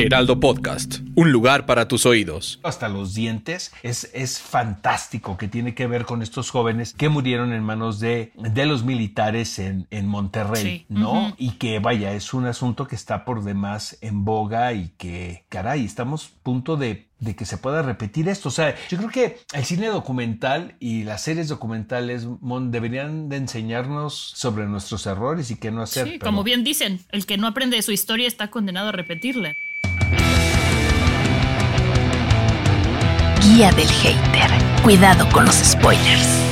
Heraldo Podcast, un lugar para tus oídos. Hasta los dientes es, es fantástico que tiene que ver con estos jóvenes que murieron en manos de, de los militares en, en Monterrey, ¿no? Y que vaya, es un asunto que está por demás en boga y que, caray, estamos a punto de de que se pueda repetir esto. O sea, yo creo que el cine documental y las series documentales Mon, deberían de enseñarnos sobre nuestros errores y qué no hacer. Sí, como bien dicen, el que no aprende de su historia está condenado a repetirla. Guía del hater. Cuidado con los spoilers.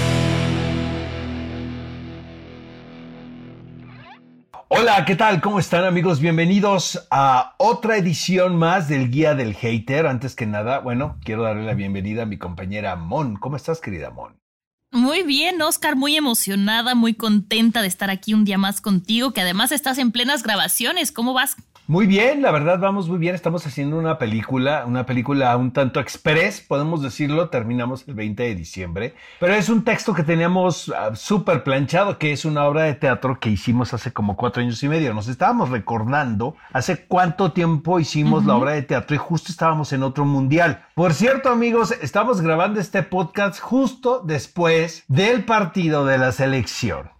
Hola, ¿qué tal? ¿Cómo están amigos? Bienvenidos a otra edición más del Guía del Hater. Antes que nada, bueno, quiero darle la bienvenida a mi compañera Mon. ¿Cómo estás, querida Mon? Muy bien, Oscar, muy emocionada, muy contenta de estar aquí un día más contigo, que además estás en plenas grabaciones. ¿Cómo vas? Muy bien, la verdad vamos muy bien. Estamos haciendo una película, una película un tanto express, podemos decirlo. Terminamos el 20 de diciembre, pero es un texto que teníamos uh, súper planchado, que es una obra de teatro que hicimos hace como cuatro años y medio. Nos estábamos recordando hace cuánto tiempo hicimos la obra de teatro y justo estábamos en otro mundial. Por cierto, amigos, estamos grabando este podcast justo después del partido de la selección.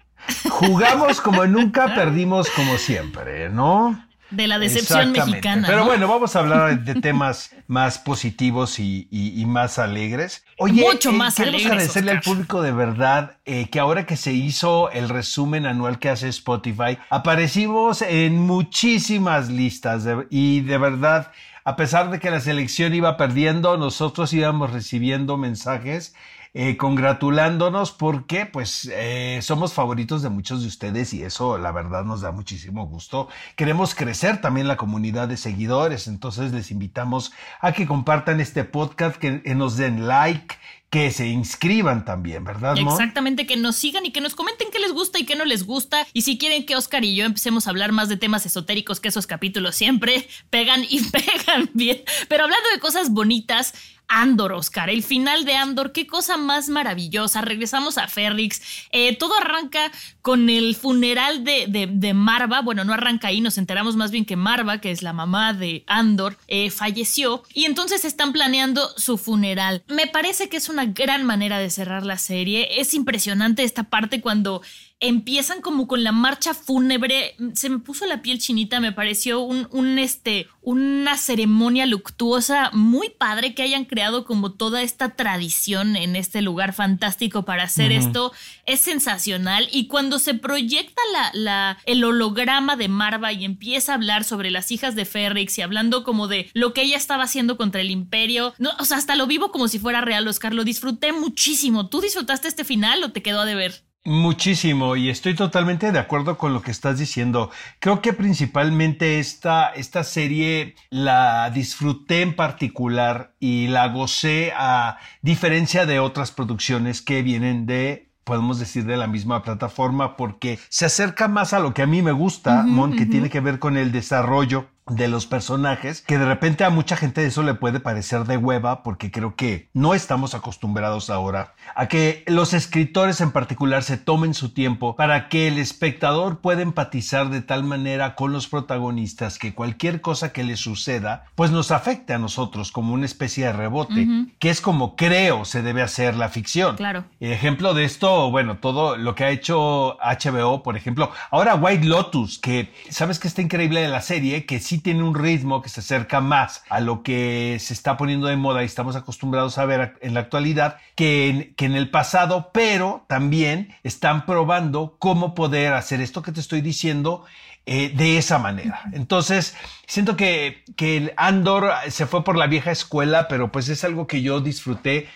Jugamos como nunca, perdimos como siempre, ¿no? De la decepción mexicana. Pero bueno, vamos a hablar de temas más positivos y, más alegres. Oye, Mucho eh, más alegres. agradecerle al público de verdad eh, que ahora que se hizo el resumen anual que hace Spotify, aparecimos en muchísimas listas y de verdad a pesar de que la selección iba perdiendo, nosotros íbamos recibiendo mensajes eh, congratulándonos porque pues eh, somos favoritos de muchos de ustedes y eso la verdad nos da muchísimo gusto. Queremos crecer también la comunidad de seguidores, entonces les invitamos a que compartan este podcast, que nos den like, que se inscriban también, ¿verdad? Exactamente, que nos sigan y que nos comenten qué les gusta y qué no les gusta. Y si quieren que Oscar y yo empecemos a hablar más de temas esotéricos, que esos capítulos siempre pegan y pegan bien. Pero hablando de cosas bonitas, Andor, Oscar, el final de Andor, qué cosa más maravillosa. Regresamos a Ferrix. Eh, todo arranca con el funeral de, Marva. Bueno, no arranca ahí, nos enteramos más bien que Marva, que es la mamá de Andor, eh, falleció. Y entonces están planeando su funeral. Me parece que es una gran manera de cerrar la serie. Es impresionante esta parte cuando empiezan como con la marcha fúnebre. Se me puso la piel chinita, me pareció un, un, este, una ceremonia luctuosa muy padre que hayan creado como toda esta tradición en este lugar fantástico para hacer esto. Es sensacional. Y cuando se proyecta la, la, el holograma de Marva y empieza a hablar sobre las hijas de Ferrix y hablando como de lo que ella estaba haciendo contra el imperio. No, o sea, hasta lo vivo como si fuera real, Oscar. Lo disfruté muchísimo. ¿Tú disfrutaste este final o te quedó a deber? Muchísimo, y estoy totalmente de acuerdo con lo que estás diciendo. Creo que principalmente esta, esta serie la disfruté en particular y la gocé a diferencia de otras producciones que vienen de podemos decir de la misma plataforma porque se acerca más a lo que a mí me gusta, Mon, que tiene que ver con el desarrollo de los personajes, que de repente a mucha gente eso le puede parecer de hueva, porque creo que no estamos acostumbrados ahora a que los escritores en particular se tomen su tiempo para que el espectador pueda empatizar de tal manera con los protagonistas que cualquier cosa que les suceda, pues nos afecte a nosotros como una especie de rebote, que es como creo se debe hacer la ficción. Claro. Ejemplo de esto, bueno, todo lo que ha hecho HBO, por ejemplo, ahora White Lotus, que sabes que está increíble de la serie, que sí tiene un ritmo que se acerca más a lo que se está poniendo de moda y estamos acostumbrados a ver en la actualidad que en, que en el pasado, pero también están probando cómo poder hacer esto que te estoy diciendo eh, de esa manera. Entonces, siento que, que el Andor se fue por la vieja escuela, pero pues es algo que yo disfruté.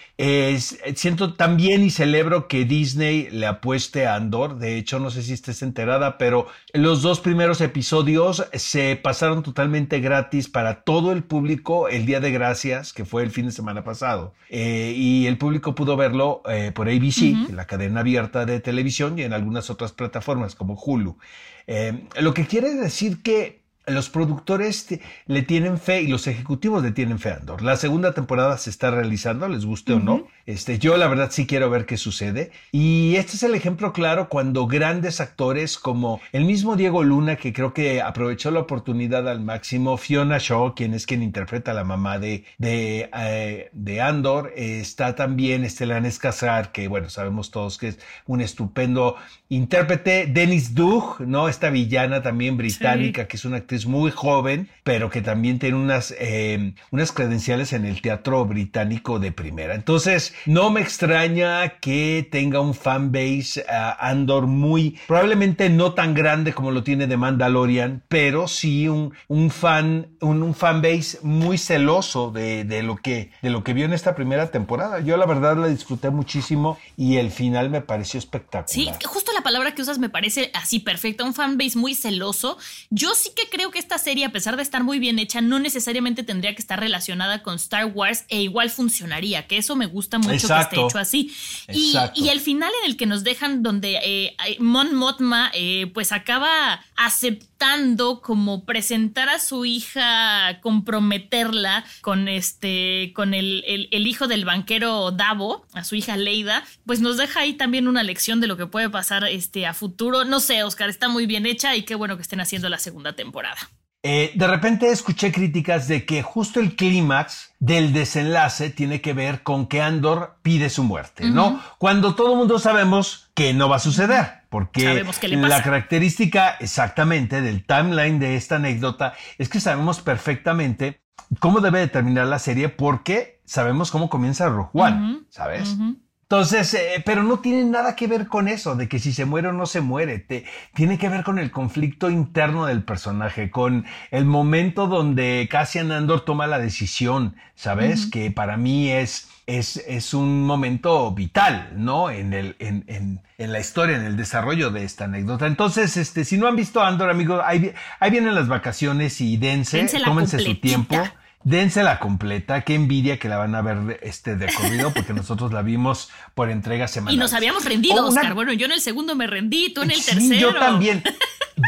siento también y celebro que Disney le apueste a Andor. De hecho, no sé si estés enterada, pero los dos primeros episodios se pasaron totalmente gratis para todo el público el Día de Gracias, que fue el fin de semana pasado. Eh, y el público pudo verlo eh, por ABC, la cadena abierta de televisión, y en algunas otras plataformas como Hulu. Eh, lo que quiere decir que los productores le tienen fe y los ejecutivos le tienen fe a Andor. La segunda temporada se está realizando, les guste o no. Este, yo la verdad sí quiero ver qué sucede. Y este es el ejemplo claro cuando grandes actores como el mismo Diego Luna, que creo que aprovechó la oportunidad al máximo, Fiona Shaw, quien es quien interpreta a la mamá de, de, eh, de Andor, está también Estelan Escazar, que bueno, sabemos todos que es un estupendo intérprete, Dennis Dugg, ¿no? Esta villana también británica, que es una actriz muy joven, pero que también tiene unas, eh, unas credenciales en el teatro británico de primera. Entonces, no me extraña que tenga un fanbase uh, Andor muy, probablemente no tan grande como lo tiene de Mandalorian, pero sí un, un fan, un, un fanbase muy celoso de, de, lo que, de lo que vio en esta primera temporada. Yo la verdad la disfruté muchísimo y el final me pareció espectacular. Sí, justo la palabra que usas me parece así perfecta, un fanbase muy celoso. Yo sí que creo que esta serie, a pesar de estar muy bien hecha, no necesariamente tendría que estar relacionada con Star Wars e igual funcionaría, que eso me gusta mucho Exacto. que esté hecho así. Y, y, el final en el que nos dejan donde eh, Mon Mothma eh, pues acaba aceptando como presentar a su hija, comprometerla con este, con el, el, el hijo del banquero Davo, a su hija Leida, pues nos deja ahí también una lección de lo que puede pasar este, a futuro. No sé, Oscar, está muy bien hecha y qué bueno que estén haciendo la segunda temporada. Eh, de repente escuché críticas de que justo el clímax del desenlace tiene que ver con que Andor pide su muerte, uh -huh. ¿no? Cuando todo el mundo sabemos que no va a suceder, porque la característica exactamente del timeline de esta anécdota es que sabemos perfectamente cómo debe de terminar la serie porque sabemos cómo comienza Rogue One, uh -huh. ¿sabes? Uh -huh. Entonces, eh, pero no tiene nada que ver con eso, de que si se muere o no se muere. Te, tiene que ver con el conflicto interno del personaje, con el momento donde Cassian Andor toma la decisión, ¿sabes? Uh -huh. Que para mí es, es, es un momento vital, ¿no? En, el, en, en, en, la historia, en el desarrollo de esta anécdota. Entonces, este, si no han visto Andor, amigos, ahí, ahí vienen las vacaciones y dense, dense tómense su tiempo. Dense la completa, qué envidia que la van a ver este de corrido, porque nosotros la vimos por entrega semanal. Y nos habíamos rendido, oh, una... Oscar. Bueno, yo en el segundo me rendí, tú en el sí, tercero. Yo también.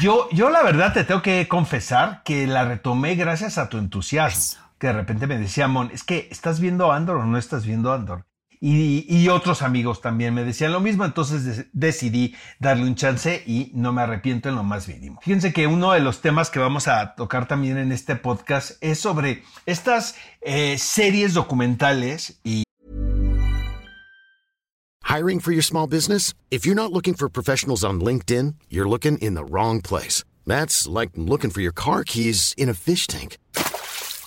Yo, yo la verdad te tengo que confesar que la retomé gracias a tu entusiasmo. Eso. Que de repente me decía, Mon, es que estás viendo Andor o no estás viendo Andor. Y, y, otros amigos también me decían lo mismo, entonces de, decidí darle un chance y no me arrepiento en lo más mínimo. Fíjense que uno de los temas que vamos a tocar también en este podcast es sobre estas eh, series documentales y Hiring for your small business? If you're not looking for professionals on LinkedIn, you're looking in the wrong place. That's like looking for your car keys in a fish tank.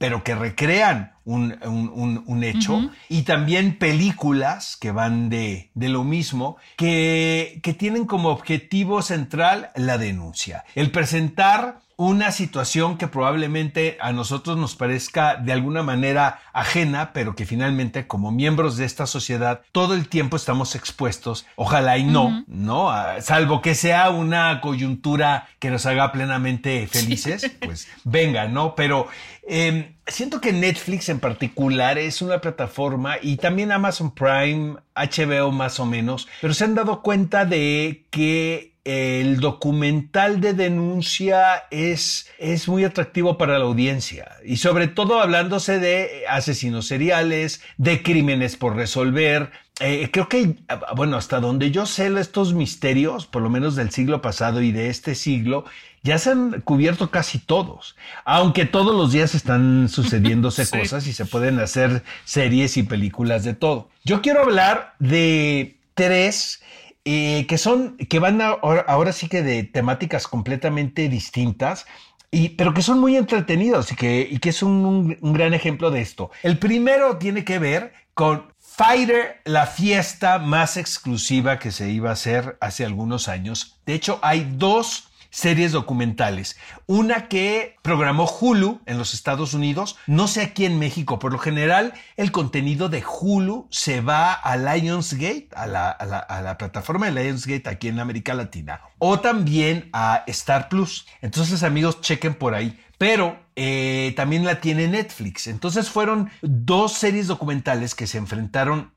pero que recrean un, un, un, un hecho, uh -huh. y también películas que van de, de lo mismo, que, que tienen como objetivo central la denuncia, el presentar una situación que probablemente a nosotros nos parezca de alguna manera ajena, pero que finalmente como miembros de esta sociedad todo el tiempo estamos expuestos, ojalá y no, uh -huh. ¿no? A, salvo que sea una coyuntura que nos haga plenamente felices, sí. pues venga, ¿no? Pero eh, siento que Netflix en particular es una plataforma y también Amazon Prime, HBO más o menos, pero se han dado cuenta de que el documental de denuncia es, es muy atractivo para la audiencia y sobre todo hablándose de asesinos seriales, de crímenes por resolver. Eh, creo que, bueno, hasta donde yo sé estos misterios, por lo menos del siglo pasado y de este siglo, ya se han cubierto casi todos, aunque todos los días están sucediéndose sí. cosas y se pueden hacer series y películas de todo. Yo quiero hablar de tres que son, que van ahora, sí que de temáticas completamente distintas. Y, pero que son muy entretenidos y que, y que es un, un, un gran ejemplo de esto. El primero tiene que ver con Fighter, la fiesta más exclusiva que se iba a hacer hace algunos años. De hecho, hay dos series documentales. Una que programó Hulu en los Estados Unidos, no sé aquí en México. Por lo general, el contenido de Hulu se va a Lionsgate, a la, a la, plataforma de Lionsgate aquí en América Latina, o también a Star Plus. Entonces, amigos, chequen por ahí. Pero eh, también la tiene Netflix. Entonces fueron dos series documentales que se enfrentaron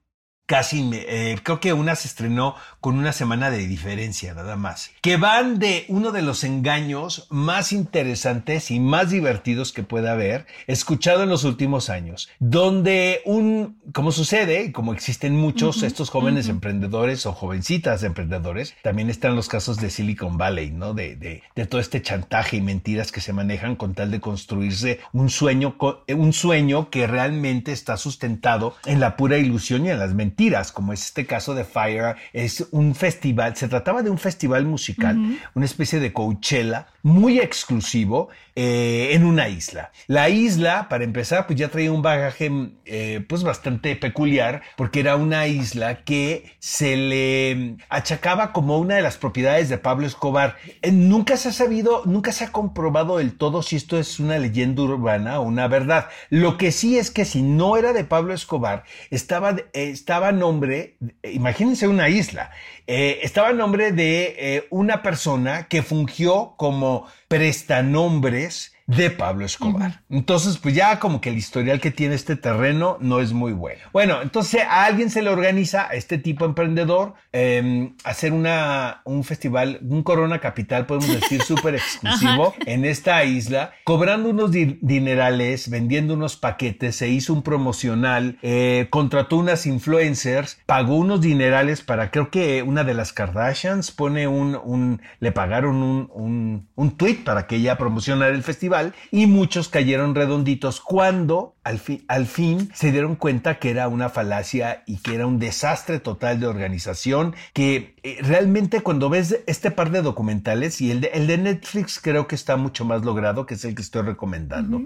casi, eh, creo que una se estrenó con una semana de diferencia, nada más, que van de uno de los engaños más interesantes y más divertidos que pueda haber escuchado en los últimos años, donde un, como sucede, y como existen muchos, estos jóvenes emprendedores o jovencitas emprendedores, también están los casos de Silicon Valley, ¿no? De, de, de todo este chantaje y mentiras que se manejan con tal de construirse un sueño, un sueño que realmente está sustentado en la pura ilusión y en las mentiras como es este caso de Fire, es un festival, se trataba de un festival musical, una especie de Coachella muy exclusivo eh, en una isla. La isla, para empezar, pues ya traía un bagaje eh, pues bastante peculiar porque era una isla que se le achacaba como una de las propiedades de Pablo Escobar. Eh, nunca se ha sabido, nunca se ha comprobado del todo si esto es una leyenda urbana o una verdad. Lo que sí es que si no era de Pablo Escobar, estaba, estaba nombre, imagínense una isla, eh, estaba a nombre de eh, una persona que fungió como prestanombres de Pablo Escobar. Entonces, pues ya como que el historial que tiene este terreno no es muy bueno. Bueno, entonces a alguien se le organiza a este tipo emprendedor em, hacer una, un festival, un Corona Capital, podemos decir, súper exclusivo en esta isla, cobrando unos dinerales, vendiendo unos paquetes, se hizo un promocional, eh, contrató unas influencers, pagó unos dinerales para, creo que una de las Kardashians pone un, un le pagaron un, un, un tweet para que ella promocionara el festival y muchos cayeron redonditos cuando al, al fin se dieron cuenta que era una falacia y que era un desastre total de organización, que realmente cuando ves este par de documentales y el de, el de Netflix creo que está mucho más logrado, que es el que estoy recomendando,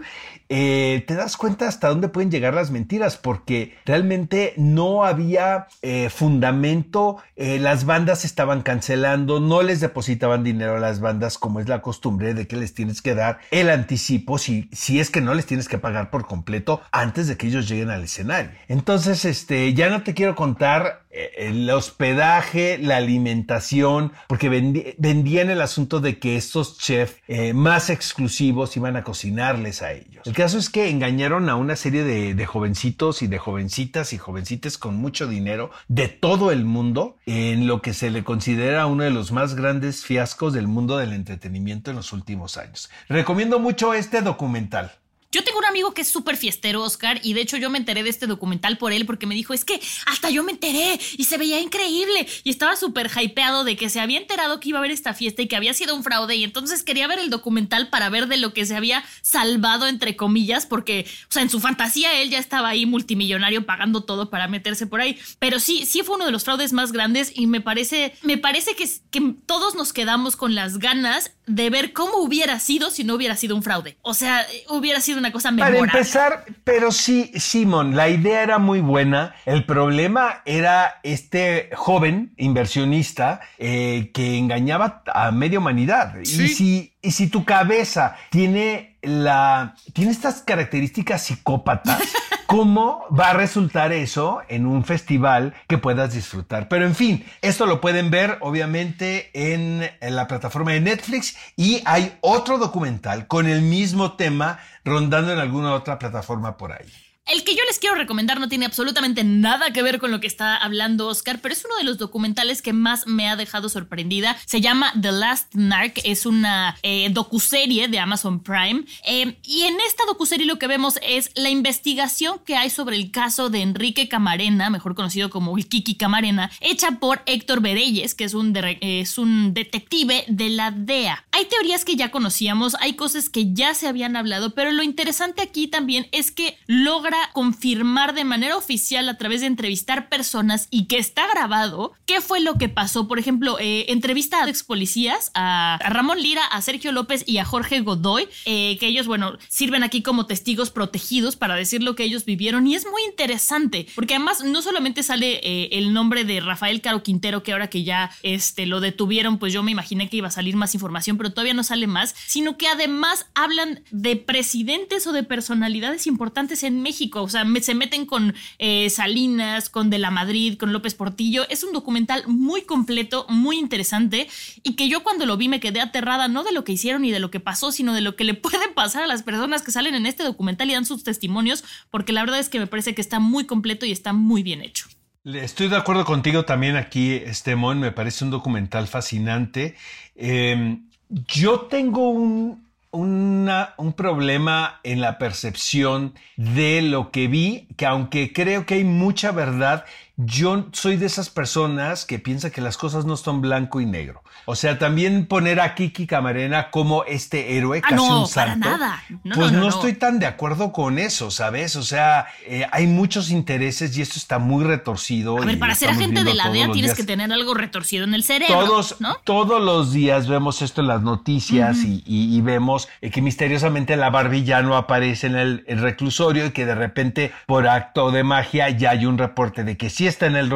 eh, te das cuenta hasta dónde pueden llegar las mentiras, porque realmente no había eh, fundamento, las bandas estaban cancelando, no les depositaban dinero a las bandas como es la costumbre de que les tienes que dar el anticipo si, si es que no les tienes que pagar por completo antes de que ellos lleguen al escenario. Entonces, este, ya no te quiero contar eh, el hospedaje, la alimentación, porque vendían el asunto de que estos chefs eh, más exclusivos iban a cocinarles a ellos. El caso es que engañaron a una serie de, de jovencitos y de jovencitas y jovencitas con mucho dinero de todo el mundo en lo que se le considera uno de los más grandes fiascos del mundo del entretenimiento en los últimos años. Recomiendo mucho este documental. Yo tengo un amigo que es súper fiestero, Oscar, y de hecho yo me enteré de este documental por él porque me dijo, es que hasta yo me enteré y se veía increíble y estaba súper hypeado de que se había enterado que iba a haber esta fiesta y que había sido un fraude y entonces quería ver el documental para ver de lo que se había salvado, entre comillas, porque, o sea, en su fantasía él ya estaba ahí multimillonario pagando todo para meterse por ahí, pero sí, sí fue uno de los fraudes más grandes y me parece, me parece que, que todos nos quedamos con las ganas de ver cómo hubiera sido si no hubiera sido un fraude. O sea, hubiera sido una cosa memorable. Para empezar, pero sí, Simón, la idea era muy buena. El problema era este joven inversionista eh, que engañaba a media humanidad. Y si y si tu cabeza tiene la tiene estas características psicópatas, ¿cómo va a resultar eso en un festival que puedas disfrutar? Pero en fin, esto lo pueden ver obviamente en, la plataforma de Netflix y hay otro documental con el mismo tema rondando en alguna otra plataforma por ahí. El que yo les quiero recomendar no tiene absolutamente nada que ver con lo que está hablando Oscar, pero es uno de los documentales que más me ha dejado sorprendida. Se llama The Last Narc, es una eh, docuserie de Amazon Prime. Eh, y en esta docuserie lo que vemos es la investigación que hay sobre el caso de Enrique Camarena, mejor conocido como el Kiki Camarena, hecha por Héctor Bereyes, que es un, es un detective de la DEA. Hay teorías que ya conocíamos, hay cosas que ya se habían hablado, pero lo interesante aquí también es que logra confirmar de manera oficial a través de entrevistar personas y que está grabado qué fue lo que pasó. Por ejemplo, eh, entrevista a ex policías, a, Ramón Lira, a Sergio López y a Jorge Godoy, eh, que ellos, bueno, sirven aquí como testigos protegidos para decir lo que ellos vivieron y es muy interesante porque además no solamente sale eh, el nombre de Rafael Caro Quintero, que ahora que ya este, lo detuvieron, pues yo me imaginé que iba a salir más información, pero todavía no sale más, sino que además hablan de presidentes o de personalidades importantes en México, o sea, se meten con eh, Salinas, con De la Madrid, con López Portillo, es un documental muy completo, muy interesante y que yo cuando lo vi me quedé aterrada no de lo que hicieron ni de lo que pasó, sino de lo que le puede pasar a las personas que salen en este documental y dan sus testimonios, porque la verdad es que me parece que está muy completo y está muy bien hecho. Estoy de acuerdo contigo también aquí, Estemón, me parece un documental fascinante. Em, yo tengo un, un problema en la percepción de lo que vi, que aunque creo que hay mucha verdad, yo soy de esas personas que piensa que las cosas no son blanco y negro. O sea, también poner a Kiki Camarena como este héroe, ah, casi no, un santo. Para nada. pues no, estoy tan de acuerdo con eso, ¿sabes? O sea, eh, hay muchos intereses y esto está muy retorcido. A ver, para ser agente de la DEA tienes que tener algo retorcido en el cerebro. Todos, todos los días vemos esto en las noticias y, vemos eh, que misteriosamente la Barbie ya no aparece en el, reclusorio y que de repente, por acto de magia, ya hay un reporte de que sí está en el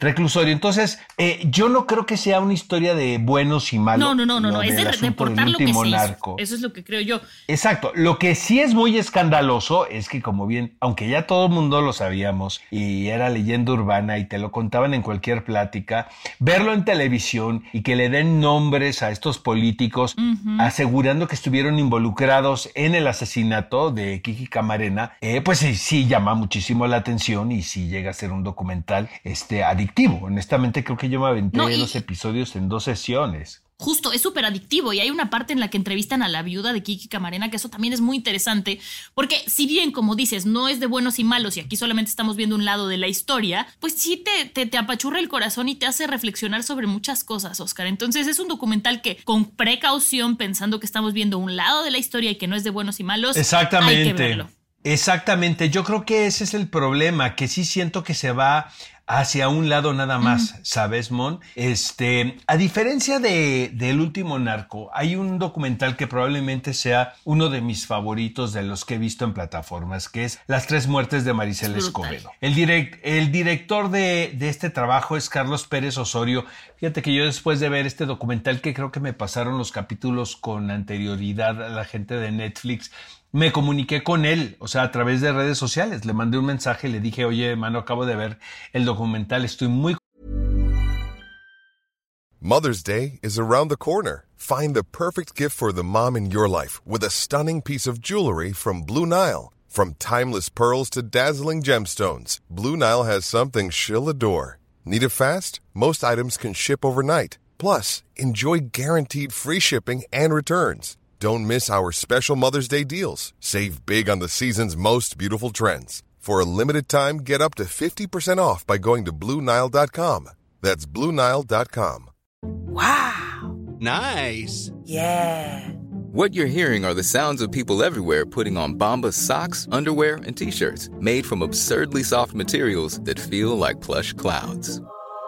reclusorio. Entonces, eh, yo no creo que sea una historia de buenos y malos. No, no, no, no, no. es de reportar lo que se Eso es lo que creo yo. Exacto. Lo que sí es muy escandaloso es que, como bien, aunque ya todo el mundo lo sabíamos y era leyenda urbana y te lo contaban en cualquier plática, verlo en televisión y que le den nombres a estos políticos asegurando que estuvieron involucrados en el asesinato de Kiki Camarena, eh, pues sí, sí llama muchísimo la atención y sí llega a ser un documental este, adictivo. Honestamente, creo que yo me aventé los episodios en dos sesiones. Justo, es súper adictivo y hay una parte en la que entrevistan a la viuda de Kiki Camarena, que eso también es muy interesante, porque si bien, como dices, no es de buenos y malos y aquí solamente estamos viendo un lado de la historia, pues sí te, te, te apachurra el corazón y te hace reflexionar sobre muchas cosas, Oscar. Entonces es un documental que con precaución, pensando que estamos viendo un lado de la historia y que no es de buenos y malos, Exactamente. hay que verlo. Exactamente, yo creo que ese es el problema, que sí siento que se va hacia un lado nada más, ¿sabes, Mon? Este, a diferencia de, del último narco, hay un documental que probablemente sea uno de mis favoritos de los que he visto en plataformas, que es Las tres muertes de Maricel Escobedo. El, direct, el director de, de este trabajo es Carlos Pérez Osorio. Fíjate que yo después de ver este documental, que creo que me pasaron los capítulos con anterioridad a la gente de Netflix, me comuniqué con él, o sea, a través de redes sociales. Le mandé un mensaje, le dije, oye, hermano, acabo de ver el documental, estoy muy... Mother's Day is around the corner. Find the perfect gift for the mom in your life with a stunning piece of jewelry from Blue Nile. From timeless pearls to dazzling gemstones, Blue Nile has something she'll adore. Need it fast? Most items can ship overnight. Plus, enjoy guaranteed free shipping and returns. Don't miss our special Mother's Day deals. Save big on the season's most beautiful trends. For a limited time, get up to 50% off by going to Bluenile.com. That's Bluenile.com. Wow! Nice! Yeah! What you're hearing are the sounds of people everywhere putting on Bombas socks, underwear, and t shirts made from absurdly soft materials that feel like plush clouds.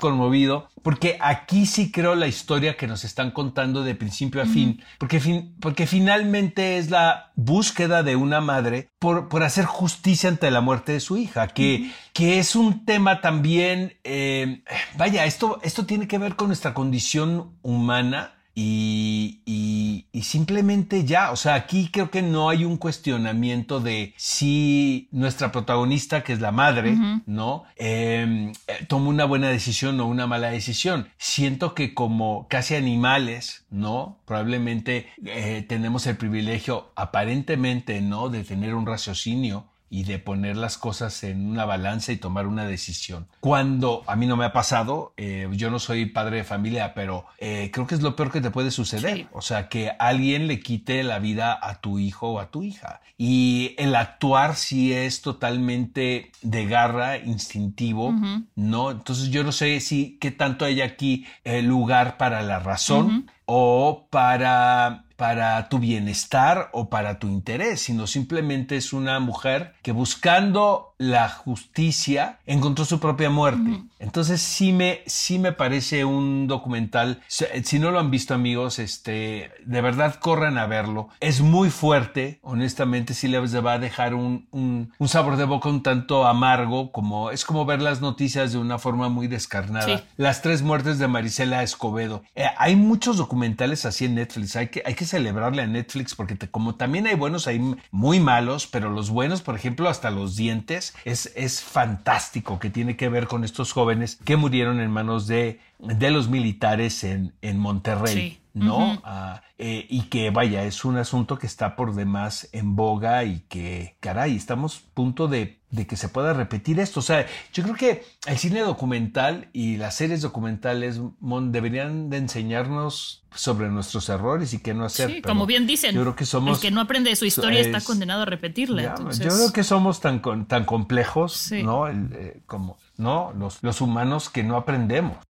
Conmovido, porque aquí sí creo la historia que nos están contando de principio a fin, porque, fin, porque finalmente es la búsqueda de una madre por, por hacer justicia ante la muerte de su hija, que, que es un tema también, eh, vaya, esto, esto tiene que ver con nuestra condición humana y, y, simplemente ya, o sea, aquí creo que no hay un cuestionamiento de si nuestra protagonista, que es la madre, ¿no? Em, eh, toma una buena decisión o una mala decisión. Siento que como casi animales, ¿no? Probablemente eh, tenemos el privilegio, aparentemente, ¿no? De tener un raciocinio y de poner las cosas en una balanza y tomar una decisión. Cuando a mí no me ha pasado, eh, yo no soy padre de familia, pero eh, creo que es lo peor que te puede suceder. O sea, que alguien le quite la vida a tu hijo o a tu hija. Y el actuar sí es totalmente de garra, instintivo, ¿no? Entonces yo no sé si qué tanto hay aquí eh, lugar para la razón o para para tu bienestar o para tu interés, sino simplemente es una mujer que buscando la justicia encontró su propia muerte. Entonces sí me, sí me parece un documental, si no lo han visto amigos, este, de verdad corran a verlo. Es muy fuerte, honestamente sí les va a dejar un, un, sabor de boca un tanto amargo, como es como ver las noticias de una forma muy descarnada. Las tres muertes de Marisela Escobedo. Eh, hay muchos documentales así en Netflix, hay que, hay que celebrarle a Netflix porque como también hay buenos, hay muy malos, pero los buenos, por ejemplo, hasta los dientes, es, es fantástico que tiene que ver con estos jóvenes que murieron en manos de, de los militares en, en Monterrey. ¿no? Ah, eh, y que vaya, es un asunto que está por demás en boga y que, caray, estamos a punto de, de, que se pueda repetir esto. O sea, yo creo que el cine documental y las series documentales deberían de enseñarnos sobre nuestros errores y qué no hacer. Sí, como bien dicen, yo creo que somos, el que no aprende de su historia está condenado a repetirla. Yo creo que somos tan, tan complejos, ¿no? Eh, como, ¿no? Los, los humanos que no aprendemos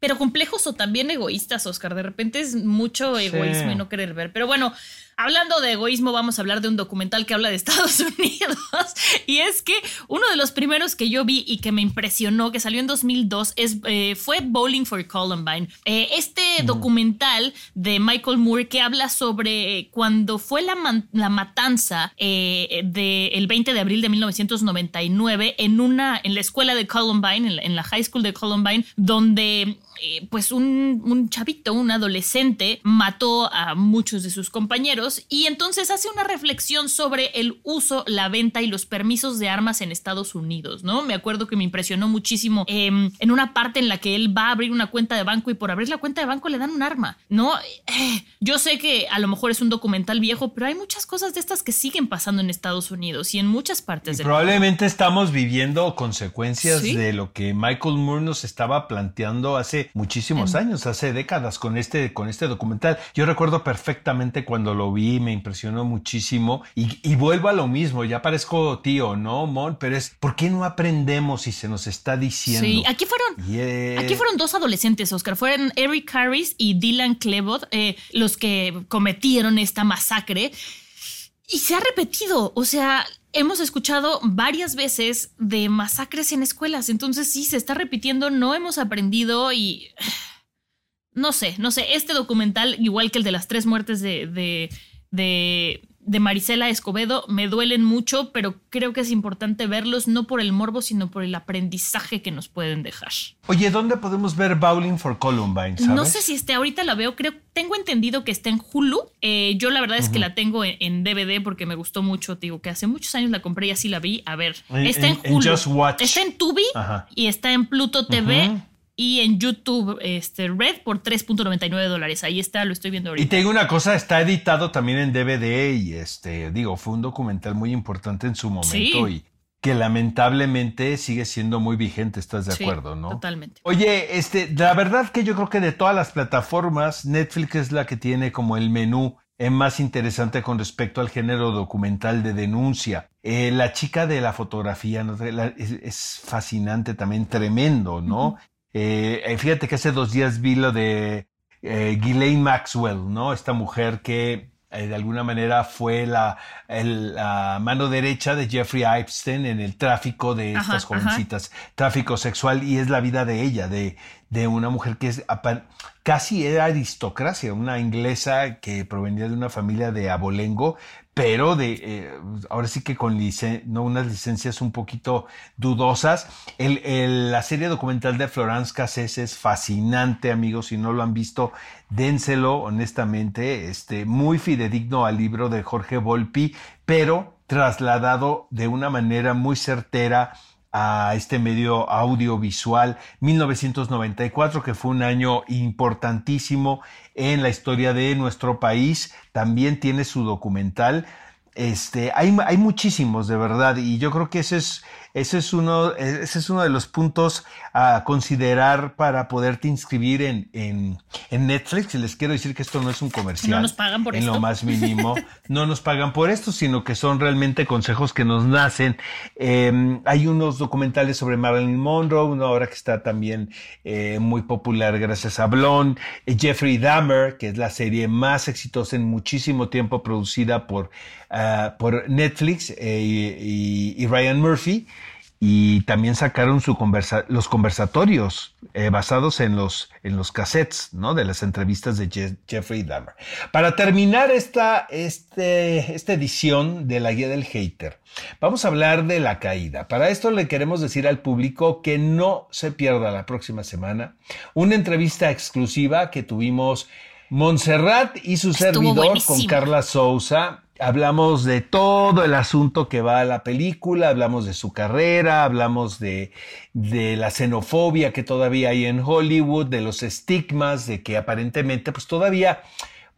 pero complejos o también egoístas, Oscar. De repente es mucho egoísmo y no querer ver. Pero bueno, Hablando de egoísmo, vamos a hablar de un documental que habla de Estados Unidos. Y es que uno de los primeros que yo vi y que me impresionó, que salió en 2002, es, eh, fue Bowling for Columbine. Eh, este documental de Michael Moore que habla sobre cuando fue la, la matanza eh, del 20 de abril de 1999 en, una, en la escuela de Columbine, en la, high school de Columbine, donde pues un, un, chavito, un adolescente, mató a muchos de sus compañeros y entonces hace una reflexión sobre el uso, la venta y los permisos de armas en Estados Unidos, ¿no? Me acuerdo que me impresionó muchísimo em, en una parte en la que él va a abrir una cuenta de banco y por abrir la cuenta de banco le dan un arma, ¿no? Eh, yo sé que a lo mejor es un documental viejo, pero hay muchas cosas de estas que siguen pasando en Estados Unidos y en muchas partes del Probablemente estamos viviendo consecuencias de lo que Michael Moore nos estaba planteando hace muchísimos años, hace décadas con este, con este documental. Yo recuerdo perfectamente cuando lo vi me impresionó muchísimo. Y, vuelvo a lo mismo, ya parezco tío, ¿no, Mon? Pero es, ¿por qué no aprendemos si se nos está diciendo? Sí, aquí fueron, aquí fueron dos adolescentes, Oscar. Fueron Eric Harris y Dylan Klebold, eh, los que cometieron esta masacre. Y se ha repetido, o sea, hemos escuchado varias veces de masacres en escuelas, entonces sí, se está repitiendo, no hemos aprendido y... No sé, no sé, este documental, igual que el de las tres muertes de, de, de Marisela Escobedo me duelen mucho, pero creo que es importante verlos no por el morbo, sino por el aprendizaje que nos pueden dejar. Oye, ¿dónde podemos ver Bowling for Columbine? No sé si esté, ahorita la veo, creo, tengo entendido que está en Hulu. Eh, yo la verdad es que la tengo en, DVD porque me gustó mucho, digo que hace muchos años la compré y así la vi. A ver, está en, Hulu. Está en Tubi y está en Pluto TV y en YouTube este, Red por 3.99 dólares. Ahí está, lo estoy viendo ahorita. Y tengo una cosa, está editado también en DVD y este, digo, fue un documental muy importante en su momento y que lamentablemente sigue siendo muy vigente, ¿estás de acuerdo, no? Totalmente. Oye, este, la verdad que yo creo que de todas las plataformas, Netflix es la que tiene como el menú más interesante con respecto al género documental de denuncia. Eh, la chica de la fotografía es, fascinante también, tremendo, ¿no? Eh, eh, fíjate que hace dos días vi lo de eh, Ghislaine Maxwell, ¿no? Esta mujer que eh, de alguna manera fue la, la, mano derecha de Jeffrey Epstein en el tráfico de estas jovencitas, tráfico sexual, y es la vida de ella, de, de una mujer que es casi era aristocracia, una inglesa que provenía de una familia de abolengo, pero de eh, ahora sí que con no unas licencias un poquito dudosas. El, la serie documental de Florence Cassés es fascinante, amigos. Si no lo han visto, dénselo, honestamente. Este, muy fidedigno al libro de Jorge Volpi, pero trasladado de una manera muy certera a este medio audiovisual 1994 que fue un año importantísimo en la historia de nuestro país. También tiene su documental. Este, hay, hay muchísimos, de verdad, y yo creo que ese es, ese es, uno, ese es uno de los puntos a considerar para poderte inscribir en, en, en Netflix. Y les quiero decir que esto no es un comercial. No nos pagan por en esto. lo más mínimo. no nos pagan por esto, sino que son realmente consejos que nos nacen. Eh, hay unos documentales sobre Marilyn Monroe, una obra que está también eh, muy popular gracias a Blon. Eh, Jeffrey Dahmer, que es la serie más exitosa en muchísimo tiempo producida por, uh, por Netflix eh, y, y, Ryan Murphy y también sacaron su conversa los conversatorios eh, basados en los, en los cassettes ¿no? de las entrevistas de Je Jeffrey Dahmer. Para terminar esta, este, esta edición de la guía del hater, vamos a hablar de la caída. Para esto le queremos decir al público que no se pierda la próxima semana una entrevista exclusiva que tuvimos Montserrat y su Estuvo servidor buenísimo. con Carla Souza hablamos de todo el asunto que va a la película, hablamos de su carrera, hablamos de, de, la xenofobia que todavía hay en Hollywood, de los estigmas, de que aparentemente, pues todavía,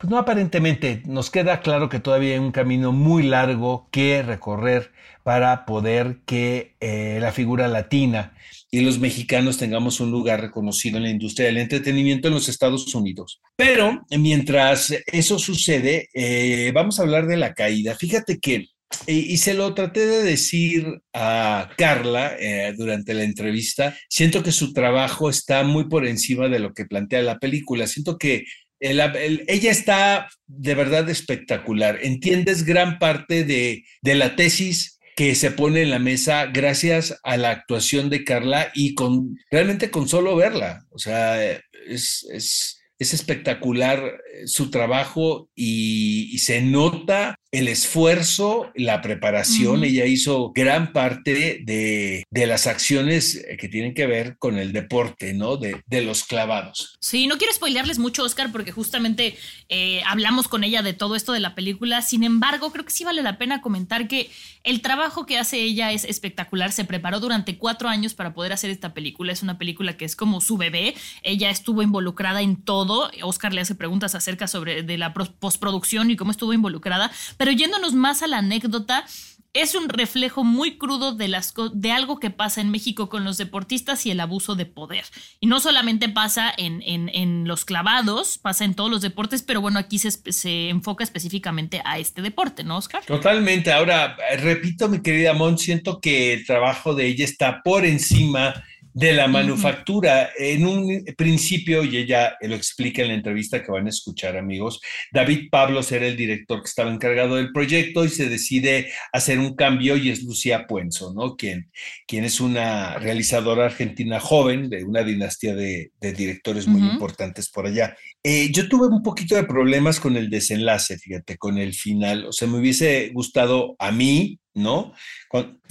pues no aparentemente, nos queda claro que todavía hay un camino muy largo que recorrer para poder que eh, la figura latina y los mexicanos tengamos un lugar reconocido en la industria del entretenimiento en los Estados Unidos. Pero mientras eso sucede, eh, vamos a hablar de la caída. Fíjate que, y, se lo traté de decir a Carla eh, durante la entrevista, siento que su trabajo está muy por encima de lo que plantea la película. Siento que el, el, ella está de verdad espectacular. Entiendes gran parte de, de la tesis que se pone en la mesa gracias a la actuación de Carla y con realmente con solo verla. O sea, es, es espectacular su trabajo y, y, se nota el esfuerzo, la preparación. Uh -huh. Ella hizo gran parte de, de, las acciones que tienen que ver con el deporte, ¿no? De, de los clavados. Sí, no quiero spoilearles mucho, Oscar, porque justamente eh, hablamos con ella de todo esto de la película. Sin embargo, creo que sí vale la pena comentar que el trabajo que hace ella es espectacular. Se preparó durante cuatro años para poder hacer esta película. Es una película que es como su bebé. Ella estuvo involucrada en todo. Oscar le hace preguntas acerca sobre de la postproducción y cómo estuvo involucrada. Pero yéndonos más a la anécdota, es un reflejo muy crudo de, las, de algo que pasa en México con los deportistas y el abuso de poder. Y no solamente pasa en, en, en los clavados, pasa en todos los deportes, pero bueno, aquí se, se, enfoca específicamente a este deporte, ¿no, Oscar? Totalmente. Ahora, repito, mi querida Mon, siento que el trabajo de ella está por encima de la manufactura. En un principio, y ella lo explica en la entrevista que van a escuchar, amigos, David Pablos era el director que estaba encargado del proyecto y se decide hacer un cambio y es Lucía Puenzo, ¿no? Quien, quien es una realizadora argentina joven de una dinastía de, de directores muy uh -huh. importantes por allá. Eh, yo tuve un poquito de problemas con el desenlace, fíjate, con el final. O sea, me hubiese gustado a mí, ¿no?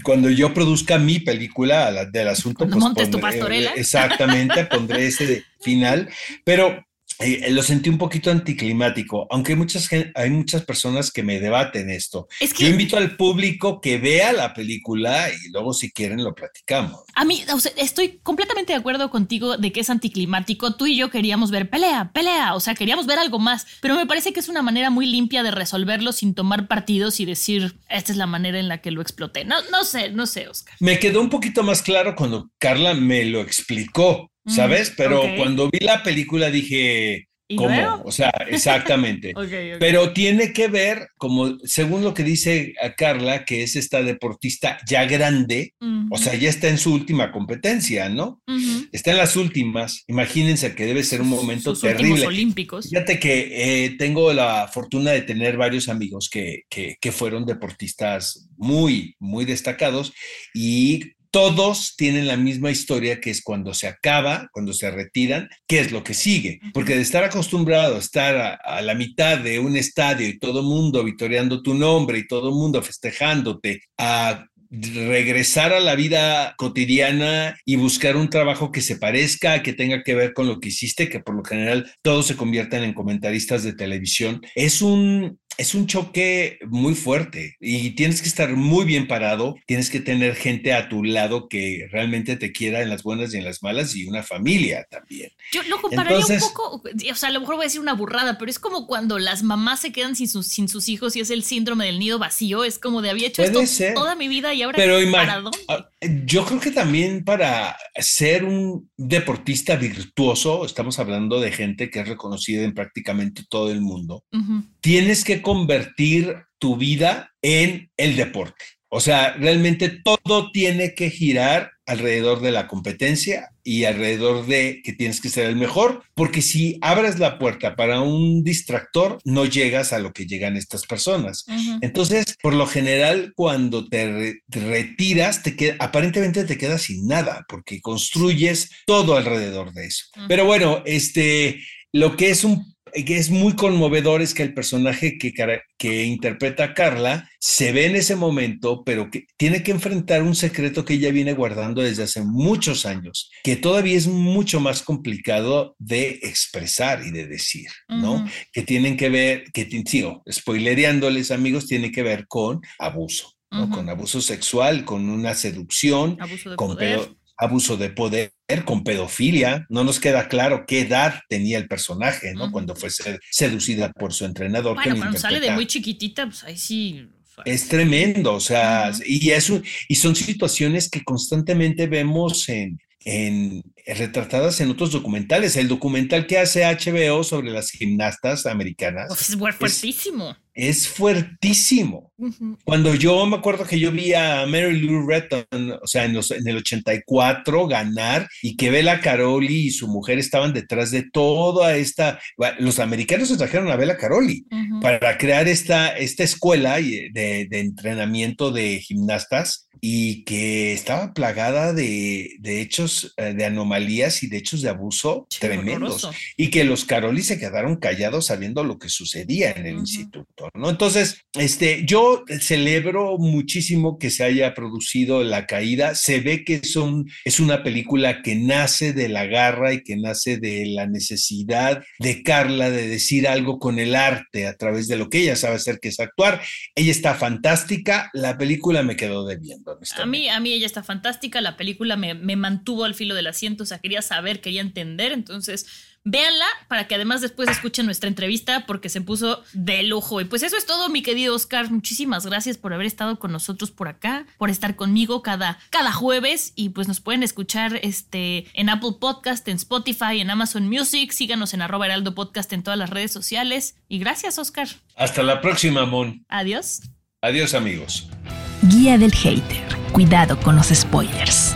Cuando yo produzca mi película del asunto, Cuando pues montes pondré, tu pastorela. exactamente, pondré ese final, pero eh, lo sentí un poquito anticlimático, aunque hay muchas, hay muchas personas que me debaten esto. Es que- Yo invito al público que vea la película y luego si quieren lo platicamos. A mí, o sea, estoy completamente de acuerdo contigo de que es anticlimático. Tú y yo queríamos ver pelea, pelea, o sea, queríamos ver algo más, pero me parece que es una manera muy limpia de resolverlo sin tomar partidos y decir, esta es la manera en la que lo exploté. No, no sé, no sé, Oscar. Me quedó un poquito más claro cuando Carla me lo explicó, ¿sabes? Pero cuando vi la película dije, ¿Y ¿cómo? luego? O sea, exactamente. Pero tiene que ver, como según lo que dice a Carla, que es esta deportista ya grande, o sea, ya está en su última competencia, ¿no? Está en las últimas. Imagínense que debe ser un momento Sus últimos terrible. olímpicos. Fíjate que eh, tengo la fortuna de tener varios amigos que, que, que fueron deportistas muy, muy destacados y todos tienen la misma historia que es cuando se acaba, cuando se retiran, qué es lo que sigue. Porque de estar acostumbrado a estar a, a la mitad de un estadio y todo mundo vitoreando tu nombre y todo mundo festejándote, a regresar a la vida cotidiana y buscar un trabajo que se parezca, que tenga que ver con lo que hiciste, que por lo general todos se convierten en comentaristas de televisión, es un, es un choque muy fuerte y tienes que estar muy bien parado, tienes que tener gente a tu lado que realmente te quiera en las buenas y en las malas y una familia también. Yo lo compararía un poco, o sea, a lo mejor voy a decir una burrada, pero es como cuando las mamás se quedan sin sus, sin sus hijos y es el síndrome del nido vacío, es como de había hecho esto toda mi vida y ahora pero para dónde? Yo creo que también para ser un deportista virtuoso, estamos hablando de gente que es reconocida en prácticamente todo el mundo, tienes que convertir tu vida en el deporte. O sea, realmente todo tiene que girar alrededor de la competencia y alrededor de que tienes que ser el mejor, porque si abres la puerta para un distractor, no llegas a lo que llegan estas personas. Entonces, por lo general, cuando te, retiras, te aparentemente te quedas sin nada, porque construyes todo alrededor de eso. Pero bueno, este, lo que es un que es muy conmovedor es que el personaje que, que interpreta a Carla se ve en ese momento, pero que tiene que enfrentar un secreto que ella viene guardando desde hace muchos años, que todavía es mucho más complicado de expresar y de decir, ¿no? Que tienen que ver, que sigo spoilereándoles amigos, tiene que ver con abuso. ¿no? Con abuso sexual, con una seducción, con poder abuso de poder, con pedofilia. No nos queda claro qué edad tenía el personaje, ¿no? Cuando fue seducida por su entrenador. Bueno, cuando sale de muy chiquitita, pues ahí sí. Es tremendo, o sea, y, eso, y son situaciones que constantemente vemos en, en, retratadas en otros documentales. El documental que hace HBO sobre las gimnastas americanas. es fuertísimo es fuertísimo. Cuando yo me acuerdo que yo vi a Mary Lou Retton, o sea, en, en, el 84 ganar y que Bella Caroli y su mujer estaban detrás de toda esta, los americanos se trajeron a Bella Caroli para crear esta, esta escuela de, de, entrenamiento de gimnastas y que estaba plagada de, de hechos, eh, de anomalías y de hechos de abuso tremendos y que los Caroli se quedaron callados sabiendo lo que sucedía en el instituto. ¿No? Entonces, este, yo celebro muchísimo que se haya producido La Caída. Se ve que es, es una película que nace de la garra y que nace de la necesidad de Carla de decir algo con el arte a través de lo que ella sabe hacer, que es actuar. Ella está fantástica. La película me quedó debiendo. A mí, a mí ella está fantástica. La película me, me mantuvo al filo del asiento. O sea, quería saber, quería entender. Entonces, Véanla para que además después escuchen nuestra entrevista porque se puso de lujo. Y pues eso es todo, mi querido Oscar. Muchísimas gracias por haber estado con nosotros por acá, por estar conmigo cada, cada jueves. Y pues nos pueden escuchar este, en Apple Podcast, en Spotify, en Amazon Music. Síganos en arroba heraldo podcast en todas las redes sociales. Y gracias, Oscar. Hasta la próxima, Mon. Adiós. Adiós, amigos. Guía del Hater. Cuidado con los spoilers